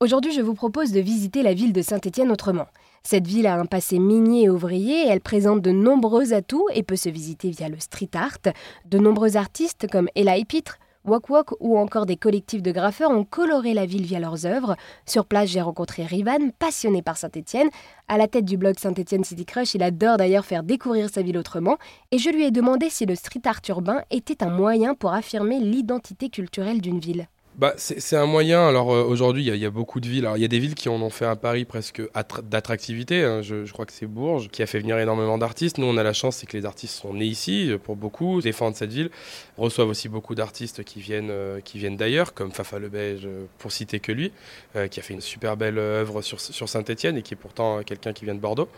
Aujourd'hui, je vous propose de visiter la ville de Saint-Étienne autrement. Cette ville a un passé minier et ouvrier, elle présente de nombreux atouts et peut se visiter via le street art. De nombreux artistes comme Ella Pitre, Wok Wok ou encore des collectifs de graffeurs ont coloré la ville via leurs œuvres. Sur place, j'ai rencontré Rivan, passionné par Saint-Étienne. À la tête du blog Saint-Étienne City Crush, il adore d'ailleurs faire découvrir sa ville autrement. Et je lui ai demandé si le street art urbain était un moyen pour affirmer l'identité culturelle d'une ville bah, c'est un moyen. Alors euh, aujourd'hui, il y, a beaucoup de villes. Il y a des villes qui en ont fait un pari presque d'attractivité. Hein. Je, crois que c'est Bourges qui a fait venir énormément d'artistes. Nous, on a la chance, c'est que les artistes sont nés ici pour beaucoup, défendent cette ville, reçoivent aussi beaucoup d'artistes qui viennent, euh, viennent d'ailleurs, comme Fafa Le Beige, euh, pour citer que lui, qui a fait une super belle œuvre sur, sur Saint-Étienne et qui est pourtant quelqu'un qui vient de Bordeaux.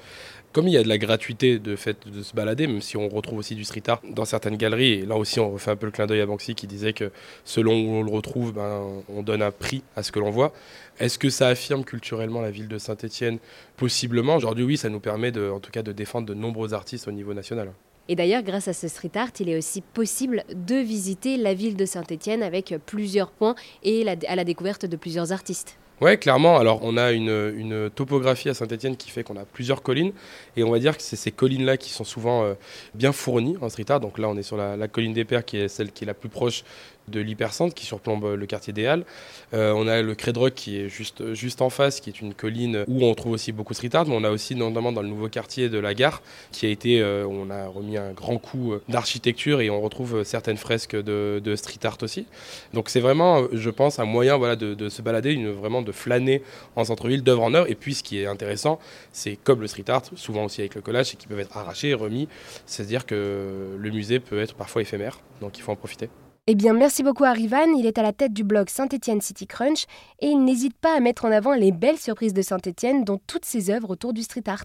Comme il y a de la gratuité de fait de se balader, même si on retrouve aussi du street art dans certaines galeries, et là aussi on refait un peu le clin d'œil à Banksy qui disait que selon où on le retrouve, ben, on donne un prix à ce que l'on voit. Est-ce que ça affirme culturellement la ville de Saint-Étienne? Possiblement. Aujourd'hui, oui, ça nous permet en tout cas de défendre de nombreux artistes au niveau national. Et d'ailleurs, grâce à ce street art, il est aussi possible de visiter la ville de Saint-Étienne avec plusieurs points et à la découverte de plusieurs artistes. Ouais, clairement. Alors, on a une, topographie à Saint-Etienne qui fait qu'on a plusieurs collines. Et on va dire que c'est ces collines-là qui sont souvent euh, bien fournies en street art. Donc là, on est sur la, colline des Pères, qui est celle qui est la plus proche de l'hypercentre qui surplombe le quartier des Halles. Euh, on a le Crédroc qui est juste, juste en face, qui est une colline où on trouve aussi beaucoup de street art, mais on a aussi notamment dans le nouveau quartier de la gare, qui a été, euh, on a remis un grand coup euh, d'architecture et on retrouve certaines fresques de, street art aussi. Donc c'est vraiment, je pense, un moyen voilà, de, se balader, une, vraiment de flâner en centre-ville d'œuvre en œuvre. Et puis ce qui est intéressant, c'est comme le street art, souvent aussi avec le collage, c'est qu'ils peuvent être arrachés, remis. C'est-à-dire que le musée peut être parfois éphémère, donc il faut en profiter. Eh bien, merci beaucoup à Rivan. Il est à la tête du blog Saint-Étienne City Crunch et il n'hésite pas à mettre en avant les belles surprises de Saint-Étienne dans toutes ses œuvres autour du street art.